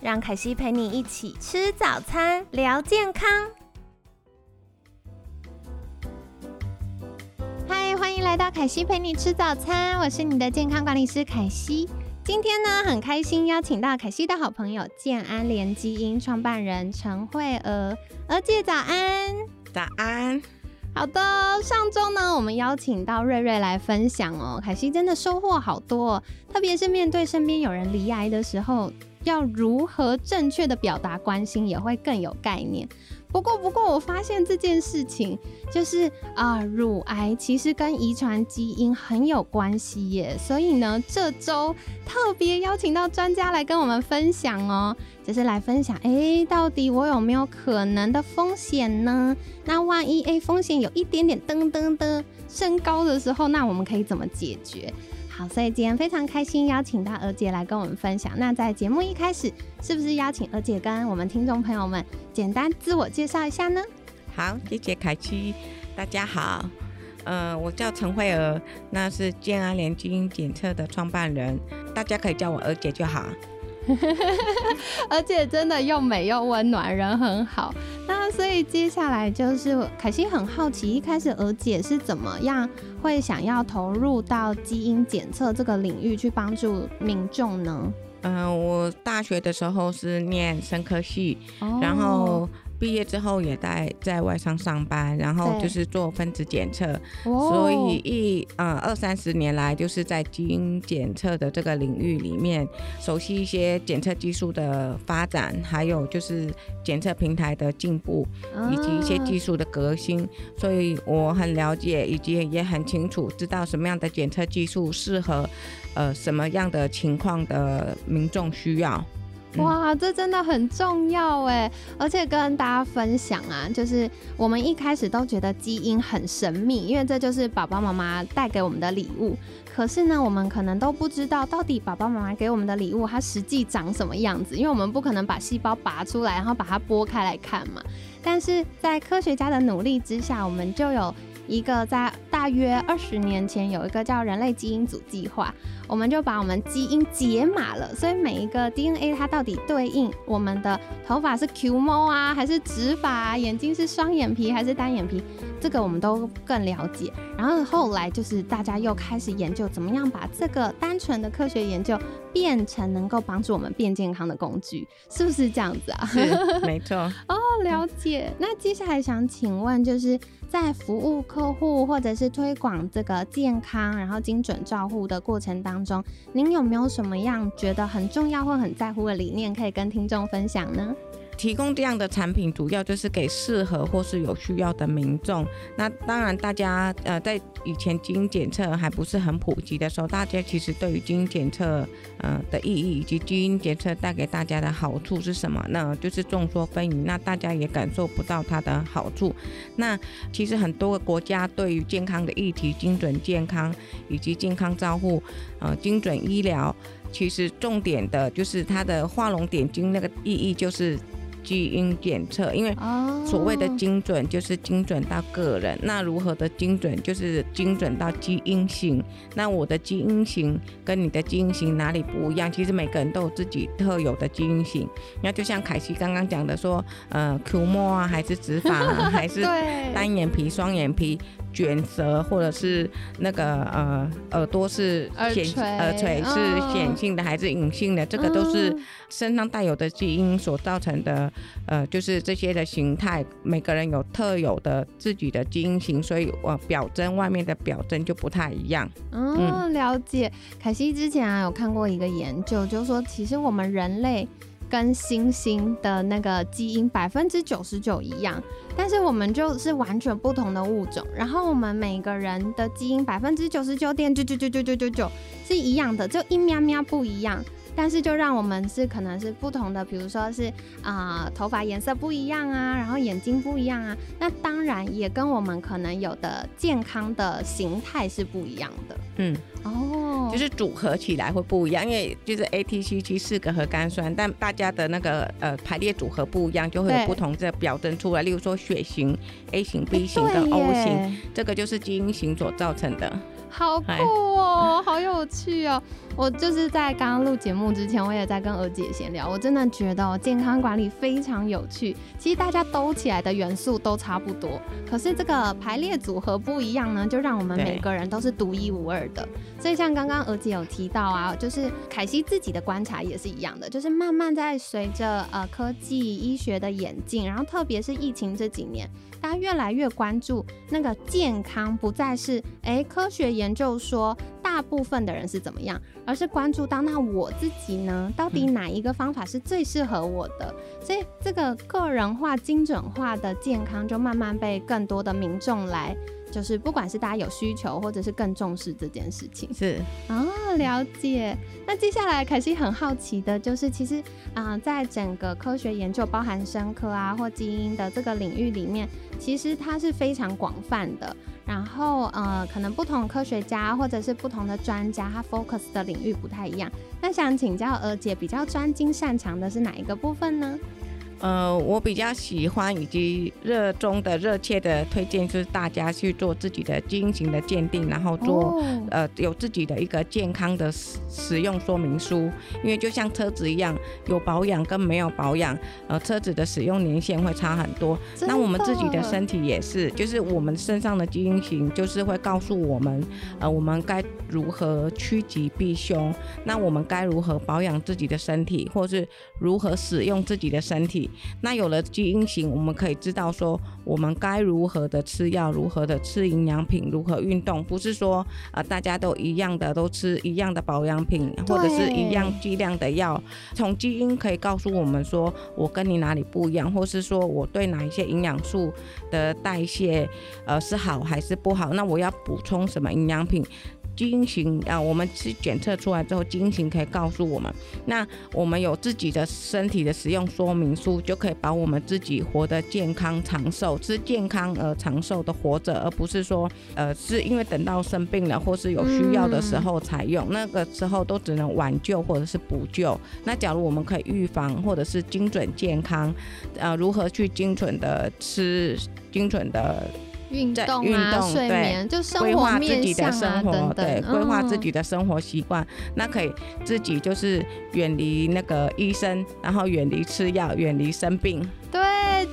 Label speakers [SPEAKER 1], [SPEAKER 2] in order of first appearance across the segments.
[SPEAKER 1] 让凯西陪你一起吃早餐，聊健康。嗨，欢迎来到凯西陪你吃早餐，我是你的健康管理师凯西。今天呢，很开心邀请到凯西的好朋友健安联基因创办人陈慧娥，娥姐早安，
[SPEAKER 2] 早安。
[SPEAKER 1] 好的，上周呢，我们邀请到瑞瑞来分享哦，凯西真的收获好多，特别是面对身边有人离癌的时候。要如何正确的表达关心，也会更有概念。不过，不过我发现这件事情，就是啊，乳癌其实跟遗传基因很有关系耶。所以呢，这周特别邀请到专家来跟我们分享哦，就是来分享，哎，到底我有没有可能的风险呢？那万一哎风险有一点点噔噔噔升高的时候，那我们可以怎么解决？好，所以今天非常开心邀请到娥姐来跟我们分享。那在节目一开始，是不是邀请娥姐跟我们听众朋友们简单自我介绍一下呢？
[SPEAKER 2] 好，谢谢凯琪，大家好，呃，我叫陈慧娥，那是健安联基因检测的创办人，大家可以叫我娥姐就好。
[SPEAKER 1] 而且真的又美又温暖，人很好。那所以接下来就是凯西很好奇，一开始娥姐是怎么样会想要投入到基因检测这个领域去帮助民众呢？
[SPEAKER 2] 嗯，我大学的时候是念生科系，然后。毕业之后也在在外商上班，然后就是做分子检测，所以一呃二三十年来就是在基因检测的这个领域里面，熟悉一些检测技术的发展，还有就是检测平台的进步，以及一些技术的革新，所以我很了解，以及也很清楚知道什么样的检测技术适合呃什么样的情况的民众需要。
[SPEAKER 1] 哇，这真的很重要哎！而且跟大家分享啊，就是我们一开始都觉得基因很神秘，因为这就是爸爸妈妈带给我们的礼物。可是呢，我们可能都不知道到底爸爸妈妈给我们的礼物它实际长什么样子，因为我们不可能把细胞拔出来，然后把它剥开来看嘛。但是在科学家的努力之下，我们就有。一个在大约二十年前有一个叫人类基因组计划，我们就把我们基因解码了，所以每一个 DNA 它到底对应我们的头发是 Q 猫啊，还是直发？眼睛是双眼皮还是单眼皮？这个我们都更了解。然后后来就是大家又开始研究怎么样把这个单纯的科学研究变成能够帮助我们变健康的工具，是不是这样子啊？
[SPEAKER 2] 是，没错。
[SPEAKER 1] 哦，了解。那接下来想请问就是。在服务客户或者是推广这个健康，然后精准照护的过程当中，您有没有什么样觉得很重要或很在乎的理念可以跟听众分享呢？
[SPEAKER 2] 提供这样的产品，主要就是给适合或是有需要的民众。那当然，大家呃，在以前基因检测还不是很普及的时候，大家其实对于基因检测呃的意义以及基因检测带给大家的好处是什么？那就是众说纷纭。那大家也感受不到它的好处。那其实很多个国家对于健康的议题、精准健康以及健康照护、呃精准医疗，其实重点的就是它的画龙点睛那个意义就是。基因检测，因为所谓的精准就是精准到个人，那如何的精准就是精准到基因型。那我的基因型跟你的基因型哪里不一样？其实每个人都有自己特有的基因型。那就像凯西刚刚讲的说，呃，Q 模啊，还是直发，还是 单眼皮、双眼皮。卷舌，或者是那个呃耳朵是
[SPEAKER 1] 显
[SPEAKER 2] 耳垂是显性的还是隐性的，这个都是身上带有的基因所造成的。呃，就是这些的形态，每个人有特有的自己的基因型，所以我表征外面的表征就不太一样。
[SPEAKER 1] 嗯，了解。凯西之前啊有看过一个研究，就是说其实我们人类。跟猩猩的那个基因百分之九十九一样，但是我们就是完全不同的物种。然后我们每个人的基因百分之九十九点九九九九九九九是一样的，就一喵喵不一样。但是就让我们是可能是不同的，比如说是啊、头发颜色不一样啊，然后眼睛不一样啊，那当然也跟我们可能有的健康的形态是不一样的
[SPEAKER 2] 嗯，
[SPEAKER 1] 哦，
[SPEAKER 2] 就是组合起来会不一样，因为就是 ATCG 四个核苷酸，但大家的那个呃排列组合不一样，就会有不同的表征出来。例如说血型 A 型、B 型
[SPEAKER 1] 对
[SPEAKER 2] 跟 O 型，这个就是基因型所造成的。
[SPEAKER 1] 好酷哦，好有趣哦！我就是在刚刚录节目之前，我也在跟娥姐闲聊，我真的觉得哦，健康管理非常有趣。其实大家兜起来的元素都差不多，可是这个排列组合不一样呢，就让我们每个人都是独一无二的。所以像刚刚娥姐有提到啊，就是凯西自己的观察也是一样的，就是慢慢在随着呃科技医学的演进，然后特别是疫情这几年。大家越来越关注那个健康，不再是诶科学研究说大部分的人是怎么样，而是关注到那我自己呢，到底哪一个方法是最适合我的？所以这个个人化、精准化的健康就慢慢被更多的民众来，就是不管是大家有需求，或者是更重视这件事情。
[SPEAKER 2] 是，
[SPEAKER 1] 哦，了解。那接下来凯西很好奇的就是，其实啊、在整个科学研究，包含生科啊或基因的这个领域里面，其实它是非常广泛的。然后呃，可能不同科学家或者是不同的专家，他 focus 的领域不太一样。那想请教娥姐，比较专精擅长的是哪一个部分呢？
[SPEAKER 2] 呃，我比较喜欢以及热衷的、热切的推荐，就是大家去做自己的基因型的鉴定，然后做、
[SPEAKER 1] 哦
[SPEAKER 2] 呃有自己的一个健康的使使用说明书。因为就像车子一样，有保养跟没有保养，呃，车子的使用年限会差很多。那我们自己的身体也是，就是我们身上的基因型，就是会告诉我们，呃，我们该如何趋吉避凶，那我们该如何保养自己的身体，或是如何使用自己的身体。那有了基因型，我们可以知道说，我们该如何的吃药，如何的吃营养品，如何运动，不是说呃大家都一样的都吃一样的保养品，或者是一样剂量的药。从基因可以告诉我们说，我跟你哪里不一样，或是说我对哪一些营养素的代谢呃是好还是不好，那我要补充什么营养品。基因型啊，我们去检测出来之后，基因型可以告诉我们，那我们有自己的身体的使用说明书，就可以把我们自己活得健康长寿，是健康而长寿的活着，而不是说呃是因为等到生病了或是有需要的时候才用，那个时候都只能挽救或者是补救。那假如我们可以预防或者是精准健康，呃，如何去精准的吃，精准的
[SPEAKER 1] 运动
[SPEAKER 2] 运
[SPEAKER 1] 啊、
[SPEAKER 2] 动
[SPEAKER 1] 睡眠，就生
[SPEAKER 2] 规
[SPEAKER 1] 活
[SPEAKER 2] 划自己的生活，
[SPEAKER 1] 等等，
[SPEAKER 2] 对，规划自
[SPEAKER 1] 嗯
[SPEAKER 2] 己的生活习惯，那可以自己就是远离那个医生，然后远离吃药，远离生病。
[SPEAKER 1] 对，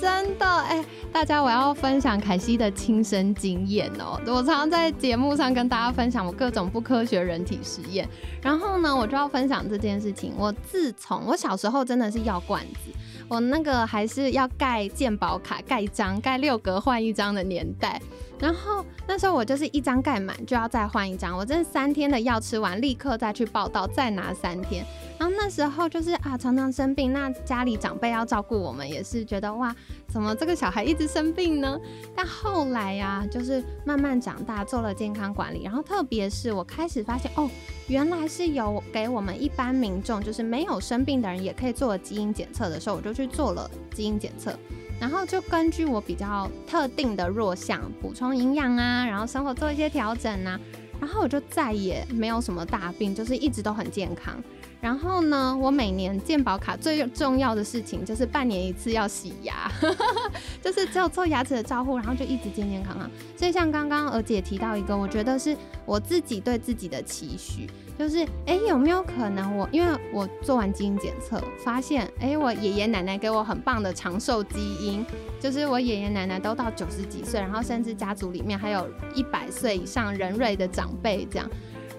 [SPEAKER 1] 真的，哎、大家我要分享凯西的亲身经验哦。我常常在节目上跟大家分享我各种不科学人体实验，然后呢，我就要分享这件事情。我自从我小时候真的是药罐子，我那个还是要盖健保卡，盖章，盖六格换一张的年代。然后那时候我就是一张盖满就要再换一张，我真的三天的药吃完，立刻再去报道，再拿三天。然后那时候就是啊，常常生病，那家里长辈要照顾我们，也是觉得哇，怎么这个小孩一直生病呢？但后来呀、就是慢慢长大，做了健康管理，然后特别是我开始发现哦，原来是有给我们一般民众，就是没有生病的人也可以做基因检测的时候，我就去做了基因检测。然后就根据我比较特定的弱项补充营养啊，然后生活做一些调整啊，然后我就再也没有什么大病，就是一直都很健康。然后呢，我每年健保卡最重要的事情就是半年一次要洗牙，就是只有做牙齿的照护，然后就一直健健康康。所以像刚刚娥姐提到一个，我觉得是我自己对自己的期许，就是哎有没有可能我因为我做完基因检测，发现哎我爷爷奶奶给我很棒的长寿基因，就是我爷爷奶奶都到九十几岁，然后甚至家族里面还有一百岁以上人瑞的长辈这样，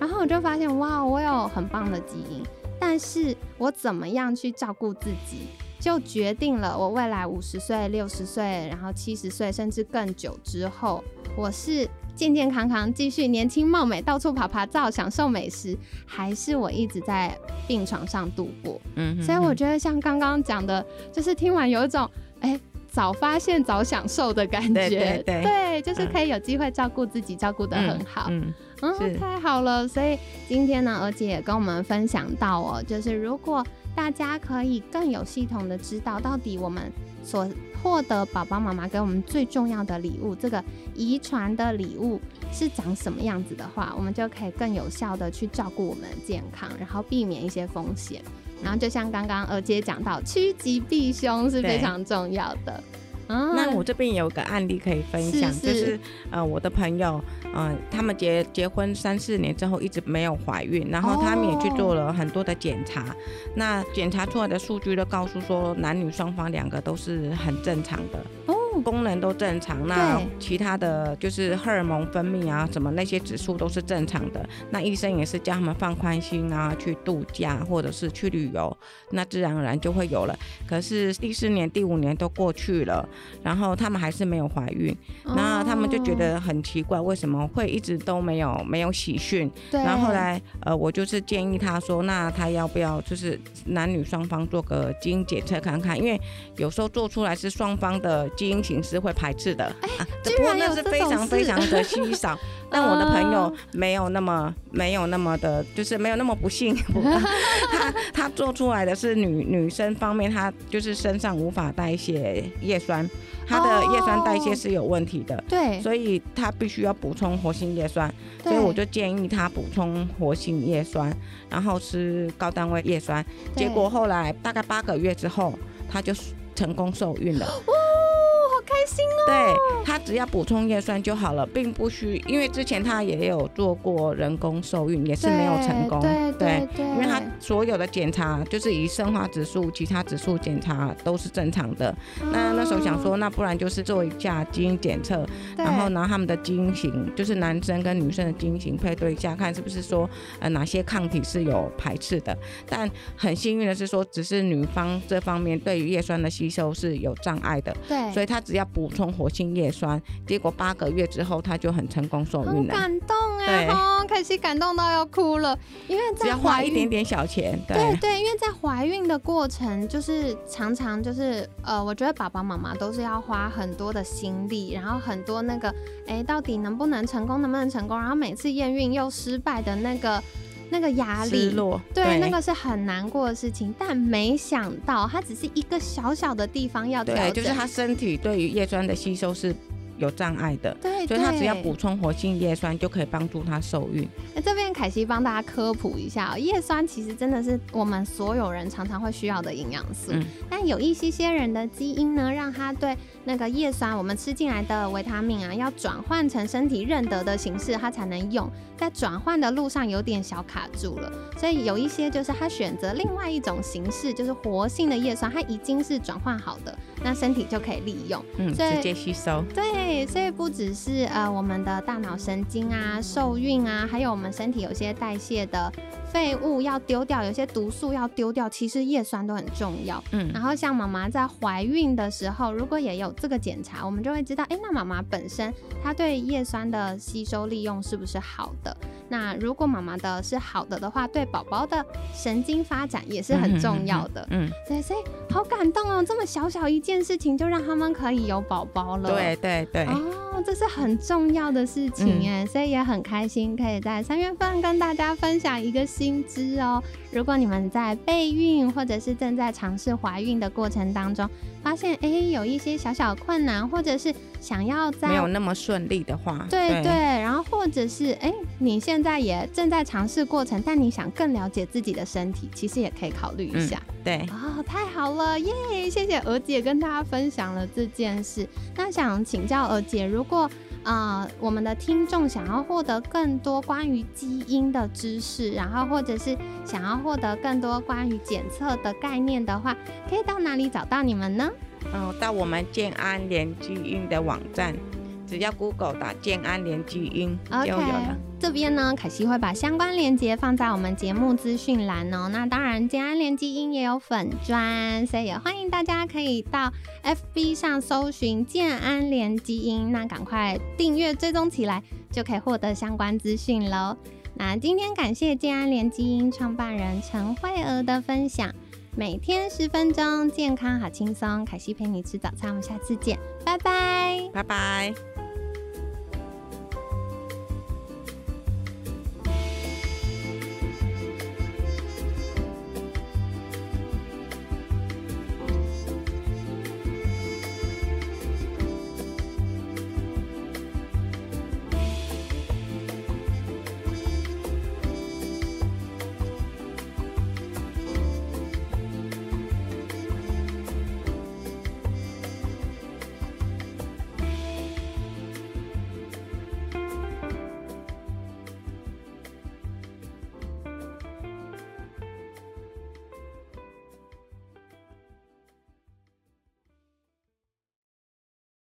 [SPEAKER 1] 然后我就发现哇，我有很棒的基因，但是我怎么样去照顾自己，就决定了我未来五十岁、六十岁，然后七十岁，甚至更久之后，我是健健康康继续年轻貌美，到处爬爬照，享受美食，还是我一直在病床上度过？
[SPEAKER 2] 嗯哼
[SPEAKER 1] 所以我觉得像刚刚讲的，就是听完有一种哎。早发现早享受的感觉，
[SPEAKER 2] 对对对
[SPEAKER 1] 就是可以有机会照顾自己，照顾的很好。
[SPEAKER 2] 嗯
[SPEAKER 1] 嗯，太好了。所以今天呢，娥姐也跟我们分享到哦，就是如果大家可以更有系统的知道到底我们所获得爸爸妈妈给我们最重要的礼物，这个遗传的礼物是长什么样子的话，我们就可以更有效的去照顾我们的健康，然后避免一些风险。然后就像刚刚娥姐讲到，趋吉避凶是非常重要的。
[SPEAKER 2] 那我这边有个案例可以分享，就是呃我的朋友，嗯，他们结结婚三四年之后一直没有怀孕，然后他们也去做了很多的检查，那检查出来的数据都告诉说男女双方两个都是很正常的。功能都正常，那其他的就是荷尔蒙分泌啊，什么那些指数都是正常的。那医生也是叫他们放宽心啊，去度假或者是去旅游，那自然而然就会有了。可是第四年、第五年都过去了，然后他们还是没有怀孕，那他们就觉得很奇怪，为什么会一直都没有没有喜讯？然后后来呃，我就是建议他说，那他要不要就是男女双方做个基因检测看看？因为有时候做出来是双方的基因。形式会排斥的，
[SPEAKER 1] 不过
[SPEAKER 2] 那是非常非常的稀少。但我的朋友没有那么没有那么的，就是没有那么不幸。他他做出来的是女女生方面，她就是身上无法代谢叶酸，她的叶酸代谢是有问题的。
[SPEAKER 1] 对，
[SPEAKER 2] 所以她必须要补充活性叶酸。所以我就建议她补充活性叶酸，然后吃高单位叶酸。结果后来大概八个月之后，她就成功受孕了。
[SPEAKER 1] 开心哦！
[SPEAKER 2] 对他只要补充叶酸就好了，并不需，因为之前他也有做过人工受孕，也是没有成功。
[SPEAKER 1] 对对对，
[SPEAKER 2] 因为他所有的检查就是以生化指数、其他指数检查都是正常的。那那时候想说，那不然就是做一下基因检测，然后拿他们的基因型，就是男生跟女生的基因型配对一下，看是不是说呃哪些抗体是有排斥的。但很幸运的是说，只是女方这方面对于叶酸的吸收是有障碍的。
[SPEAKER 1] 对，
[SPEAKER 2] 所以他只要补充活性叶酸，结果八个月之后她就很成功受孕了，
[SPEAKER 1] 感动哎，哦，可惜感动到要哭了，因为
[SPEAKER 2] 只要花一点点小钱，
[SPEAKER 1] 对。对，因为在怀孕的过程，就是常常就是呃，我觉得爸爸妈妈都是要花很多的心力，然后很多那个哎，到底能不能成功，能不能成功，然后每次验孕又失败的那个。那个压力，对，那个是很难过的事情，但没想到它只是一个小小的地方要调整，
[SPEAKER 2] 就是他身体对于叶酸的吸收是。有障碍的，
[SPEAKER 1] 对，
[SPEAKER 2] 所以他只要补充活性叶酸就可以帮助他受孕。
[SPEAKER 1] 那这边凯西帮大家科普一下，叶酸其实真的是我们所有人常常会需要的营养素。嗯，但有一些些人的基因呢，让他对那个叶酸，我们吃进来的维他命啊，要转换成身体认得的形式，它才能用。在转换的路上有点小卡住了，所以有一些就是他选择另外一种形式，就是活性的叶酸，它已经是转换好的，那身体就可以利用，
[SPEAKER 2] 嗯，直接吸收。
[SPEAKER 1] 对。对，所以不只是呃我们的大脑神经啊、受孕啊，还有我们身体有些代谢的废物要丢掉，有些毒素要丢掉，其实叶酸都很重要。嗯，然后像妈妈在怀孕的时候，如果也有这个检查，我们就会知道，哎，那妈妈本身她对叶酸的吸收利用是不是好的？那如果妈妈的是好的的话，对宝宝的神经发展也是很重要的。嗯，对，所以好感动哦，这么小小一件事情就让他们可以有宝宝了。
[SPEAKER 2] 对对。对
[SPEAKER 1] 哦，这是很重要的事情哎，所以也很开心可以在三月份跟大家分享一个新知哦。如果你们在备孕或者是正在尝试怀孕的过程当中，发现哎有一些小小困难，或者是想要在
[SPEAKER 2] 没有那么顺利的话，
[SPEAKER 1] 对对，然后或者是哎你现在也正在尝试过程，但你想更了解自己的身体，其实也可以考虑一下。
[SPEAKER 2] 对
[SPEAKER 1] 哦，太好了耶！谢谢娥姐跟大家分享了这件事。那想请教娥姐，如果啊我们的听众想要获得更多关于基因的知识，然后或者是想要获得更多关于检测的概念的话，可以到哪里找到你们呢？
[SPEAKER 2] 嗯，到我们建安联基因的网站。只要 Google 打健安联基因就有了。
[SPEAKER 1] 这边呢，凯西会把相关链接放在我们节目资讯栏哦。那当然，健安联基因也有粉砖，所以也欢迎大家可以到 FB 上搜寻健安联基因，那赶快订阅追踪起来，就可以获得相关资讯喽。那今天感谢健安联基因创办人陈慧娥的分享，每天十分钟，健康好轻松。凯西陪你吃早餐，我们下次见，拜拜，
[SPEAKER 2] 拜拜。